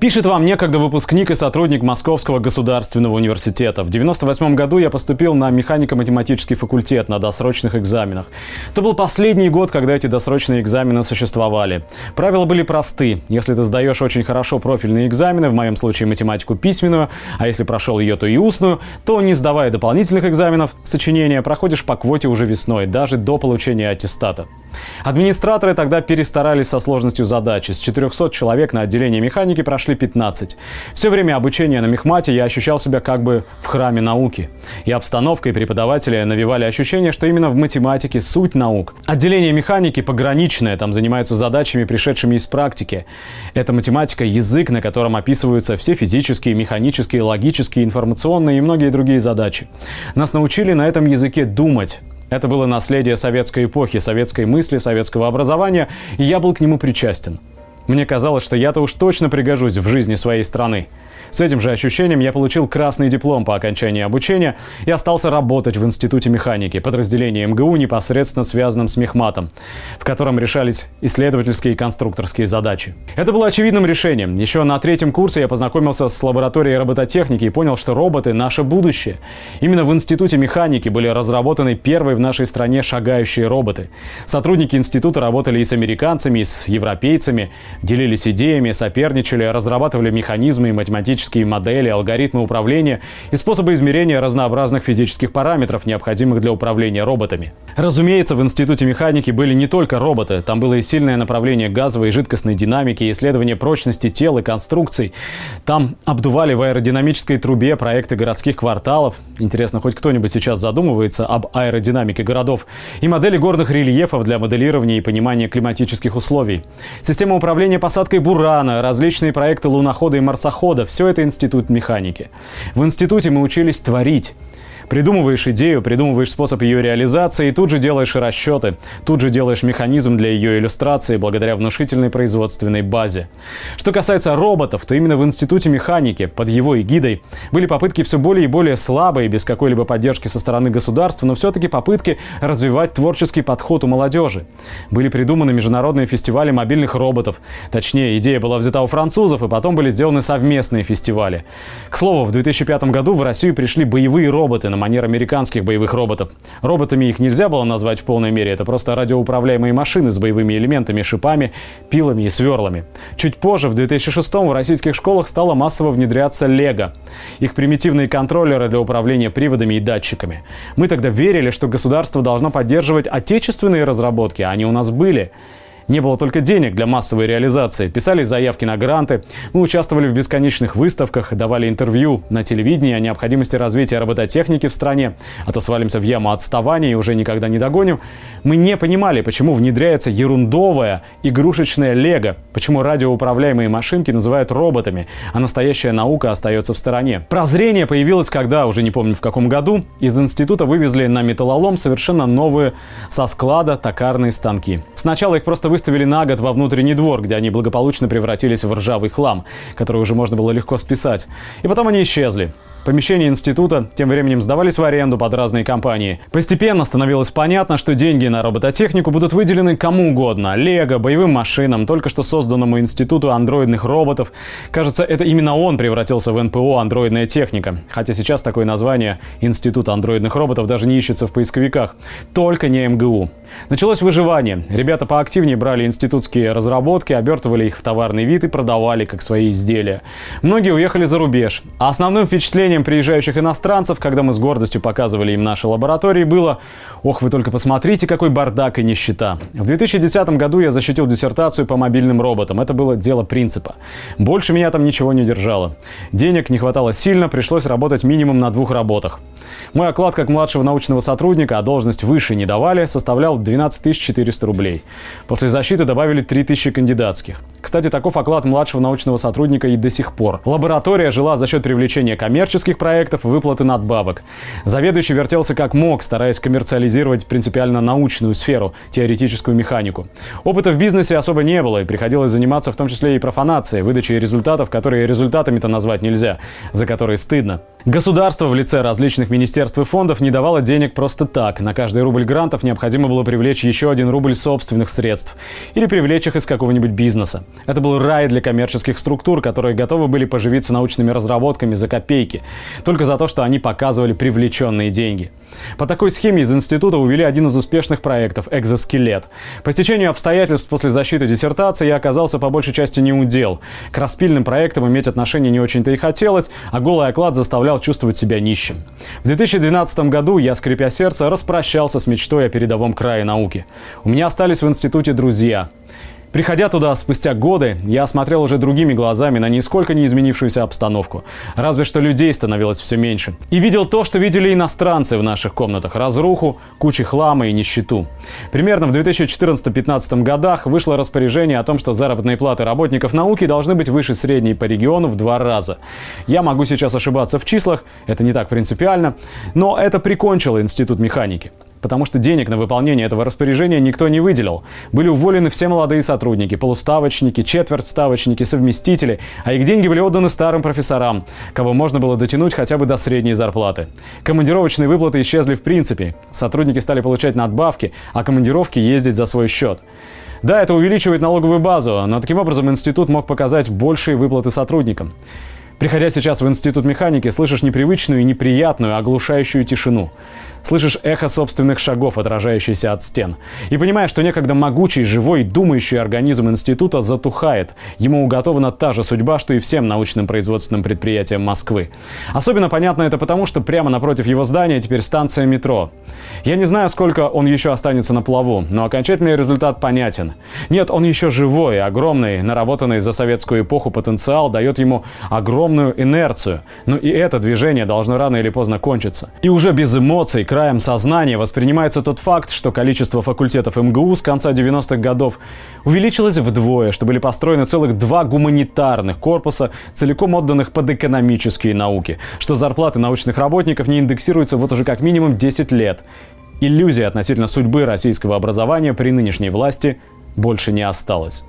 Пишет вам некогда выпускник и сотрудник Московского государственного университета. В 98 году я поступил на механико-математический факультет на досрочных экзаменах. Это был последний год, когда эти досрочные экзамены существовали. Правила были просты. Если ты сдаешь очень хорошо профильные экзамены, в моем случае математику письменную, а если прошел ее, то и устную, то не сдавая дополнительных экзаменов, сочинения проходишь по квоте уже весной, даже до получения аттестата. Администраторы тогда перестарались со сложностью задачи. С 400 человек на отделении механики прошли 15. Все время обучения на мехмате я ощущал себя как бы в храме науки. И обстановка, и преподаватели навевали ощущение, что именно в математике суть наук. Отделение механики пограничное, там занимаются задачами, пришедшими из практики. Это математика – язык, на котором описываются все физические, механические, логические, информационные и многие другие задачи. Нас научили на этом языке думать. Это было наследие советской эпохи, советской мысли, советского образования, и я был к нему причастен. Мне казалось, что я-то уж точно пригожусь в жизни своей страны. С этим же ощущением я получил красный диплом по окончании обучения и остался работать в Институте механики, подразделении МГУ, непосредственно связанном с мехматом, в котором решались исследовательские и конструкторские задачи. Это было очевидным решением. Еще на третьем курсе я познакомился с лабораторией робототехники и понял, что роботы – наше будущее. Именно в Институте механики были разработаны первые в нашей стране шагающие роботы. Сотрудники института работали и с американцами, и с европейцами, делились идеями, соперничали, разрабатывали механизмы и математические модели, алгоритмы управления и способы измерения разнообразных физических параметров, необходимых для управления роботами. Разумеется, в Институте механики были не только роботы, там было и сильное направление газовой и жидкостной динамики, исследование прочности тел и конструкций. Там обдували в аэродинамической трубе проекты городских кварталов. Интересно, хоть кто-нибудь сейчас задумывается об аэродинамике городов. И модели горных рельефов для моделирования и понимания климатических условий. Система управления посадкой бурана, различные проекты лунохода и марсохода – все это институт механики. В институте мы учились творить. Придумываешь идею, придумываешь способ ее реализации и тут же делаешь расчеты, тут же делаешь механизм для ее иллюстрации благодаря внушительной производственной базе. Что касается роботов, то именно в Институте механики, под его эгидой, были попытки все более и более слабые, без какой-либо поддержки со стороны государства, но все-таки попытки развивать творческий подход у молодежи. Были придуманы международные фестивали мобильных роботов. Точнее, идея была взята у французов, и потом были сделаны совместные фестивали. К слову, в 2005 году в Россию пришли боевые роботы на манер американских боевых роботов. Роботами их нельзя было назвать в полной мере, это просто радиоуправляемые машины с боевыми элементами, шипами, пилами и сверлами. Чуть позже, в 2006 в российских школах стало массово внедряться Лего. Их примитивные контроллеры для управления приводами и датчиками. Мы тогда верили, что государство должно поддерживать отечественные разработки, а они у нас были. Не было только денег для массовой реализации. Писали заявки на гранты. Мы участвовали в бесконечных выставках, давали интервью на телевидении о необходимости развития робототехники в стране. А то свалимся в яму отставания и уже никогда не догоним. Мы не понимали, почему внедряется ерундовая игрушечная лего. Почему радиоуправляемые машинки называют роботами, а настоящая наука остается в стороне. Прозрение появилось когда, уже не помню в каком году, из института вывезли на металлолом совершенно новые со склада токарные станки. Сначала их просто выставили на год во внутренний двор, где они благополучно превратились в ржавый хлам, который уже можно было легко списать. И потом они исчезли. Помещения института тем временем сдавались в аренду под разные компании. Постепенно становилось понятно, что деньги на робототехнику будут выделены кому угодно – Лего, боевым машинам, только что созданному институту андроидных роботов. Кажется, это именно он превратился в НПО «Андроидная техника». Хотя сейчас такое название «Институт андроидных роботов» даже не ищется в поисковиках. Только не МГУ. Началось выживание. Ребята поактивнее брали институтские разработки, обертывали их в товарный вид и продавали как свои изделия. Многие уехали за рубеж. А основным впечатлением приезжающих иностранцев, когда мы с гордостью показывали им наши лаборатории, было «Ох, вы только посмотрите, какой бардак и нищета». В 2010 году я защитил диссертацию по мобильным роботам. Это было дело принципа. Больше меня там ничего не держало. Денег не хватало сильно, пришлось работать минимум на двух работах. Мой оклад как младшего научного сотрудника, а должность выше не давали, составлял 12 400 рублей. После защиты добавили 3000 кандидатских. Кстати, таков оклад младшего научного сотрудника и до сих пор. Лаборатория жила за счет привлечения коммерческих проектов и выплаты надбавок. Заведующий вертелся как мог, стараясь коммерциализировать принципиально научную сферу, теоретическую механику. Опыта в бизнесе особо не было, и приходилось заниматься в том числе и профанацией, выдачей результатов, которые результатами-то назвать нельзя, за которые стыдно. Государство в лице различных министерств и фондов не давало денег просто так. На каждый рубль грантов необходимо было привлечь еще один рубль собственных средств или привлечь их из какого-нибудь бизнеса. Это был рай для коммерческих структур, которые готовы были поживиться научными разработками за копейки, только за то, что они показывали привлеченные деньги. По такой схеме из института увели один из успешных проектов – экзоскелет. По стечению обстоятельств после защиты диссертации я оказался по большей части не удел. К распильным проектам иметь отношение не очень-то и хотелось, а голый оклад заставлял чувствовать себя нищим. В 2012 году я, скрипя сердце, распрощался с мечтой о передовом крае науки. У меня остались в институте друзья – Приходя туда спустя годы, я осмотрел уже другими глазами на нисколько не изменившуюся обстановку. Разве что людей становилось все меньше. И видел то, что видели иностранцы в наших комнатах. Разруху, кучи хлама и нищету. Примерно в 2014-2015 годах вышло распоряжение о том, что заработные платы работников науки должны быть выше средней по региону в два раза. Я могу сейчас ошибаться в числах, это не так принципиально, но это прикончило Институт механики потому что денег на выполнение этого распоряжения никто не выделил. Были уволены все молодые сотрудники, полуставочники, четвертьставочники, совместители, а их деньги были отданы старым профессорам, кого можно было дотянуть хотя бы до средней зарплаты. Командировочные выплаты исчезли в принципе. Сотрудники стали получать надбавки, а командировки ездить за свой счет. Да, это увеличивает налоговую базу, но таким образом институт мог показать большие выплаты сотрудникам. Приходя сейчас в институт механики, слышишь непривычную и неприятную, оглушающую тишину. Слышишь эхо собственных шагов, отражающиеся от стен. И понимаешь, что некогда могучий, живой, думающий организм института затухает. Ему уготована та же судьба, что и всем научным производственным предприятиям Москвы. Особенно понятно это потому, что прямо напротив его здания теперь станция метро. Я не знаю, сколько он еще останется на плаву, но окончательный результат понятен. Нет, он еще живой, огромный, наработанный за советскую эпоху потенциал дает ему огромную инерцию. Но и это движение должно рано или поздно кончиться. И уже без эмоций, краем сознания воспринимается тот факт, что количество факультетов МГУ с конца 90-х годов увеличилось вдвое, что были построены целых два гуманитарных корпуса, целиком отданных под экономические науки, что зарплаты научных работников не индексируются вот уже как минимум 10 лет. Иллюзия относительно судьбы российского образования при нынешней власти больше не осталось.